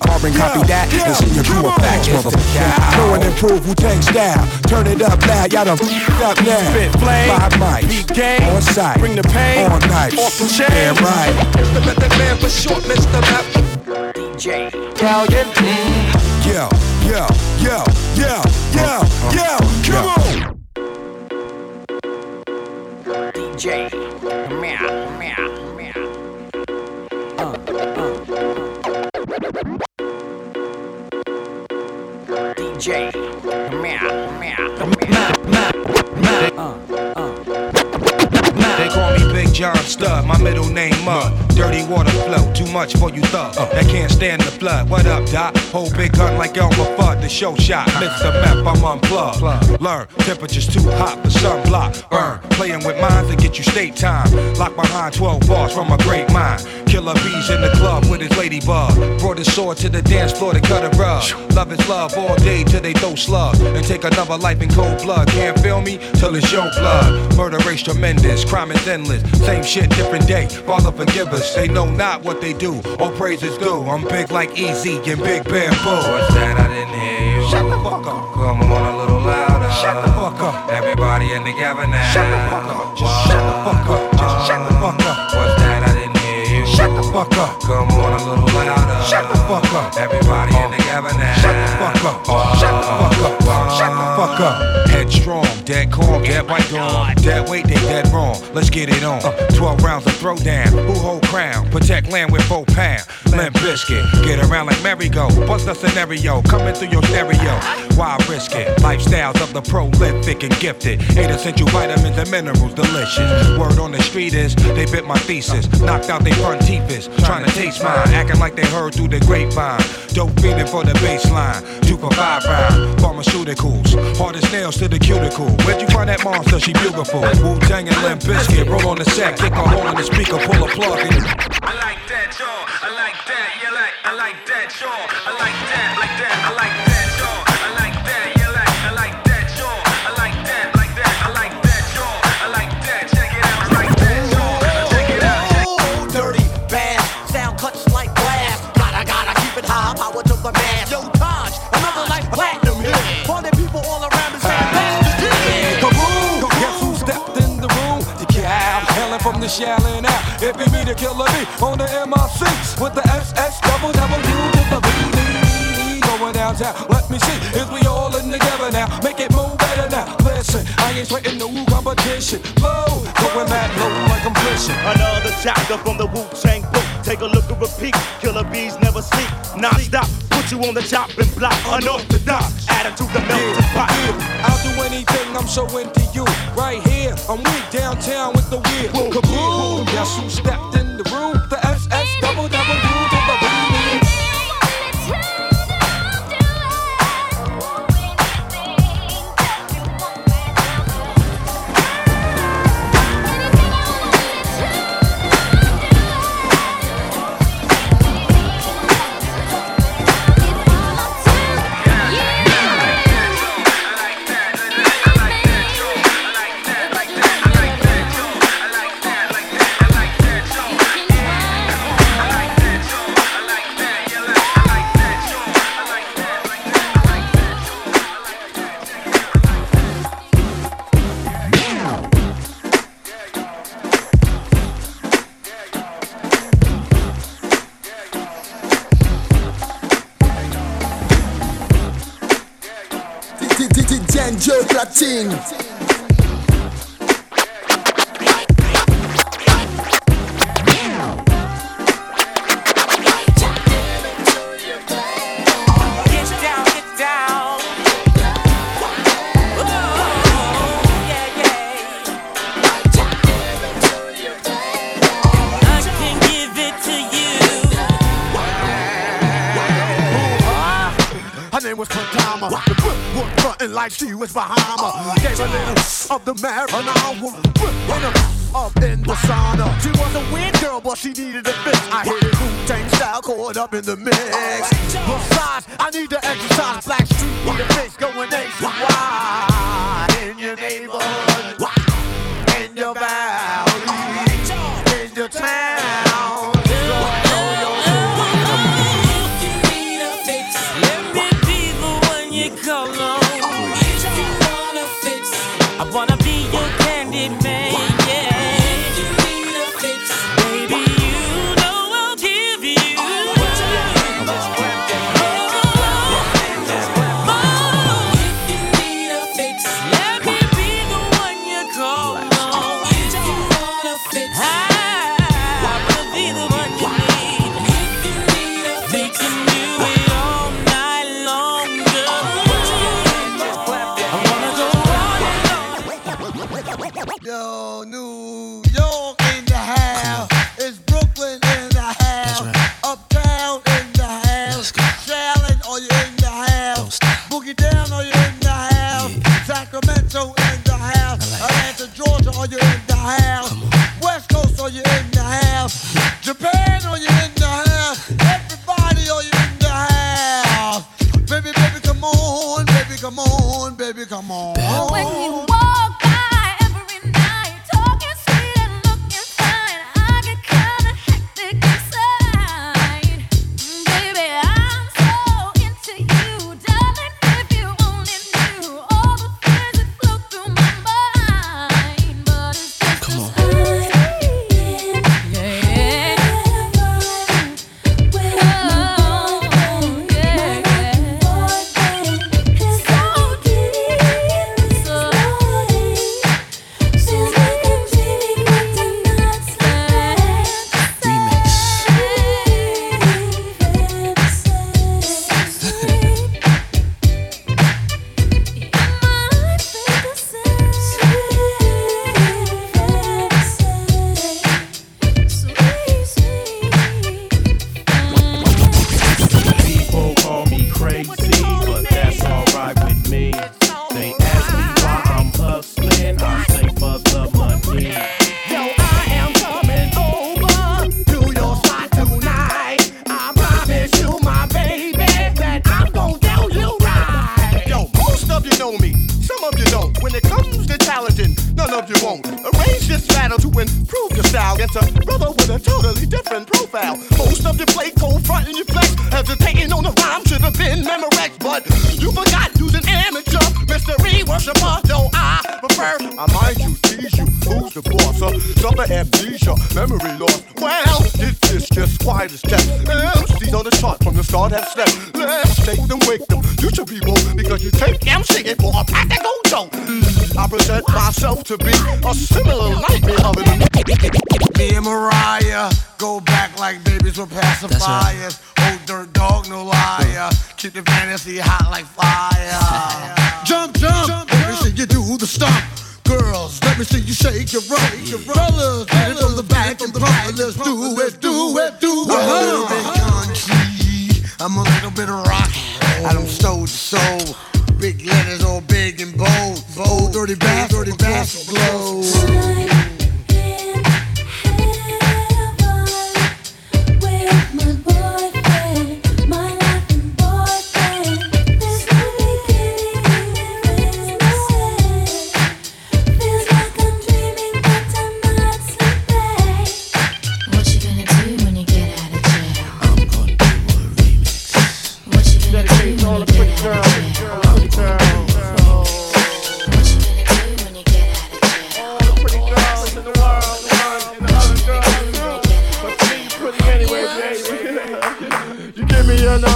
carbon copy that and send your crew a fax, motherfucker. Know and improve Wu-Tang style. Turn it up loud, y'all done f***ed up now. Spit flame, Five mics, beat game, on site, bring the pain, on night, off the chain. Damn right. It's the method man for short, Mr. Map. DJ Callion. Yo, yo, yo, yo, yo, yo, come on. DJ meow meow meow. DJ meow meow They call me Big John Studd, my middle name up. Dirty water flow. Too much for you thug. Uh, that can't stand the flood. What up, Doc? Hold big gun like Elmer Fudd. The show shot. Mr. Meth, I'm unplugged. Learn temperatures too hot for sunblock. Burn. Playing with minds to get you state time. Locked behind 12 bars from a great mind. Killer bees in the club with his ladybug. Brought his sword to the dance floor to cut a rug. Love is love all day till they throw slug. And take another life in cold blood. Can't feel me till it's your blood. Murder race tremendous. Crime is endless. Same shit, different day. Father forgive us. They know not what they do. All praises is due. I'm big like Easy and Big Bamboo. What's that? I didn't hear you. Shut the fuck up. Come on a little louder. Shut the fuck up. Everybody in together now. Shut the fuck up. Just shut the fuck up. Just shut the fuck up. Fuck up. Come on a little louder. Shut the fuck up. Everybody in together now. Shut the fuck up. Shut the fuck up. Shut the fuck up. Headstrong, dead calm, dead oh white dawn. Dead weight, they dead wrong. Let's get it on. Uh. 12 rounds of throwdown. Who hold crown? Protect land with four pound. Limp Bizkit. Get around like merry-go. What's the scenario? Coming through your stereo. Why risk it? Lifestyles of the prolific and gifted. Eight essential vitamins and minerals, delicious. Word on the street is they bit my thesis. Knocked out their front teeth is trying to taste mine. Acting like they heard through the grapevine. Dope feeding for the baseline. Two for five. Pharmaceuticals. Hard as nails to the cuticle. Where'd you find that monster? She beautiful. Wu Tang and Limp Bizkit. Roll on the set, kick a hole in the speaker, pull a plug in. I like that, y'all. Chapter from the Wu Tang book. Take a look at repeat. Killer bees never sleep. Non stop. Put you on the chopping block. Unorthodox. Attitude the melting pot. I'll do anything, I'm so into you. Right here, I'm weak downtown with the wheel. Kaboom! Guess who Her name was Pantama. The whip was frontin' like she was Bahama. Gave a little of the marijuana. Whip up in the sauna. She was a weird girl, but she needed a fix. I hit it Wu Tang style, caught up in the mix. Besides, I need to exercise. Blackstreet, need a fix going nationwide. In your neighborhood, in your valley, in your town.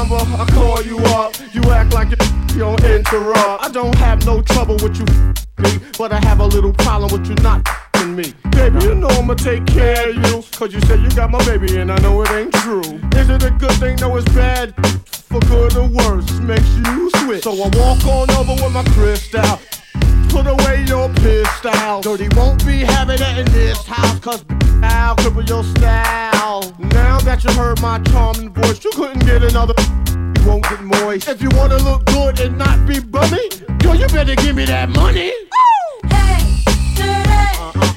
Number, I call you up. You act like you don't interrupt. I don't have no trouble with you, me, but I have a little problem with you not me. Baby, you know I'ma take care of you. Cause you said you got my baby and I know it ain't true. Is it a good thing? No, it's bad. For good or worse, makes you switch. So I walk on over with my crystal. Put away your pistol. Dirty won't be having it in this house, cause I'll cripple your style. Now that you heard my charming voice, you couldn't get another. You won't get moist. If you wanna look good and not be bummy, yo, you better give me that money. Baby,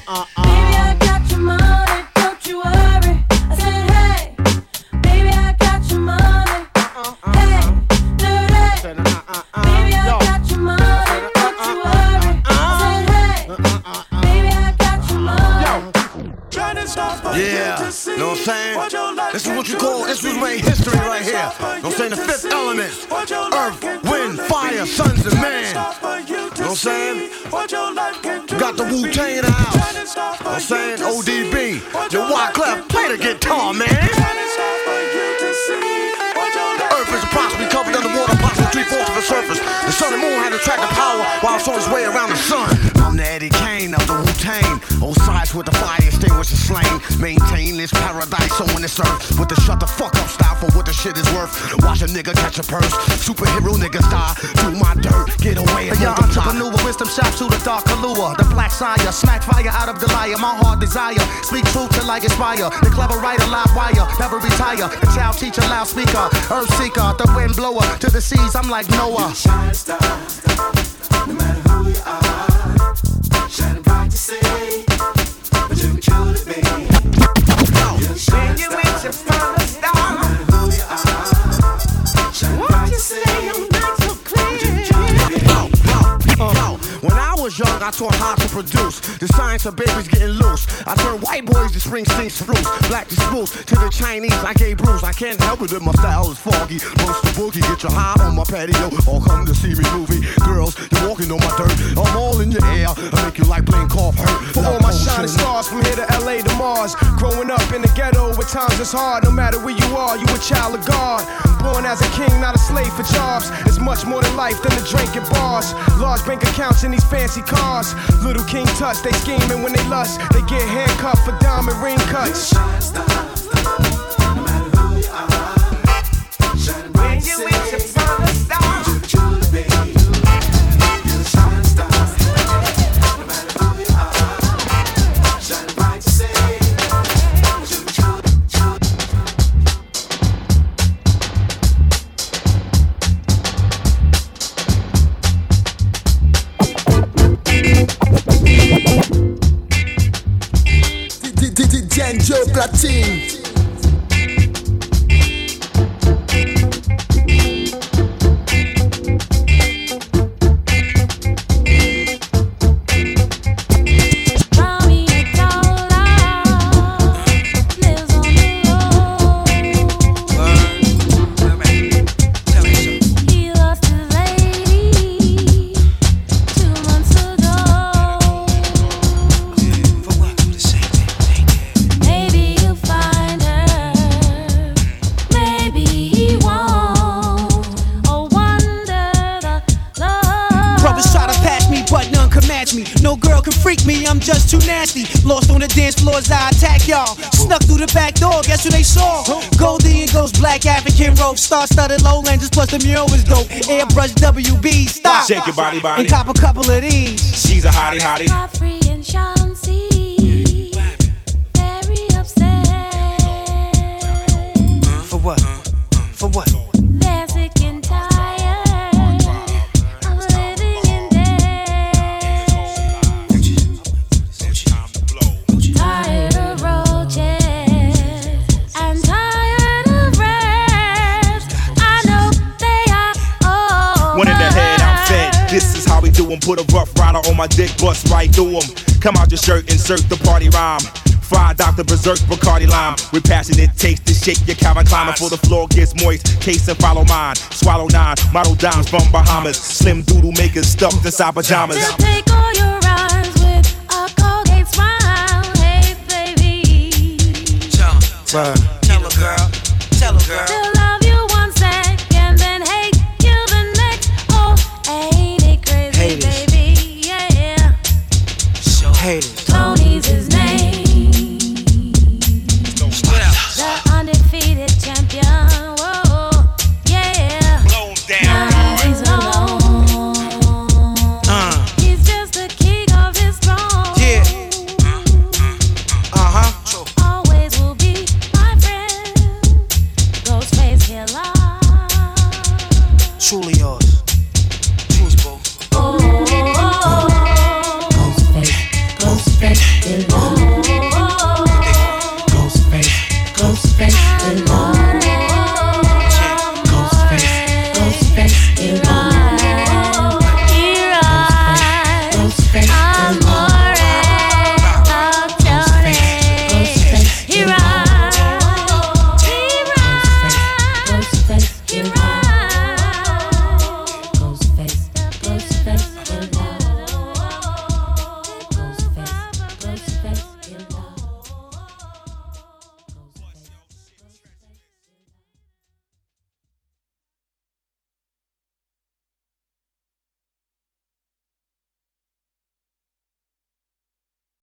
I Yeah, you know what I'm saying? what your life This is what you call, this is made history right here. Know what I'm saying? The fifth element. Earth, wind, fire, sons and man. stop for you to Know what I'm saying? what your life can got the Wu Tang in the house. Know what I'm saying? ODB. Yo, your Wyclef, play the guitar, man. Trying to for you to see what your life Earth is approximately covered underwater, approximately three fourths of the surface. The sun and moon had attracted power while it's on its way around the sun. I'm the Eddie Kane of the Wu Tang. Both sides with the fire extinguish the slain. Maintain this paradise on this earth with the shut the fuck up style for what the shit is worth. Watch a nigga catch a purse. Superhero niggas die. Do my dirt, get away and A young multiply. entrepreneur, wisdom shot to the dark allure. The black sire, smack fire out of the liar. My heart desire, speak truth till I inspire. The clever writer, live wire, never retire. The child teacher, loudspeaker, earth seeker, the wind blower to the seas. I'm like Noah. Shine a bright day But you can kill the When you reach a far no matter who you are, shining bright to say, I was young, I taught how to produce the science of babies getting loose. I turned white boys to Springsteen spruce, black to spruce. To the Chinese, I gave bruise. I can't help it if my style is foggy. Most the boogie, get your high on my patio, or come to see me movie. Girls, you're walking on my dirt. I'm all in your air. I make you like playing cough hurt. For all my shining stars from here to LA to Mars. Growing up in the ghetto with times it's hard. No matter where you are, you a child of God. Born as a king, not a slave for jobs. It's much more than life than the drink at bars. Large bank accounts in these fancy cars. Little King Tuts, they scheming when they lust. They get handcuffed for diamond ring cuts. Me, too nasty. Lost on the dance floors, I attack y'all. Snuck through the back door, guess who they saw? Goldie and Ghost, black African rope, star studded lowlanders, plus the mural was dope. Airbrush WB, stop. Shake your body, body. And cop a couple of these. She's a hottie, hottie. Free and Chauncey. Very upset. For what? For what? Put a rough rider on my dick, bust right through through 'em. Come out your shirt, insert the party rhyme. Fried Dr. Berserk Bacardi Lime. With passionate taste to shake your Calvin Klein before the floor gets moist. Case and follow mine. Swallow nine, model dimes from Bahamas. Slim doodle makers stuffed inside pajamas. They'll take all your rhymes with a Colgate smile. Hey, baby. Word.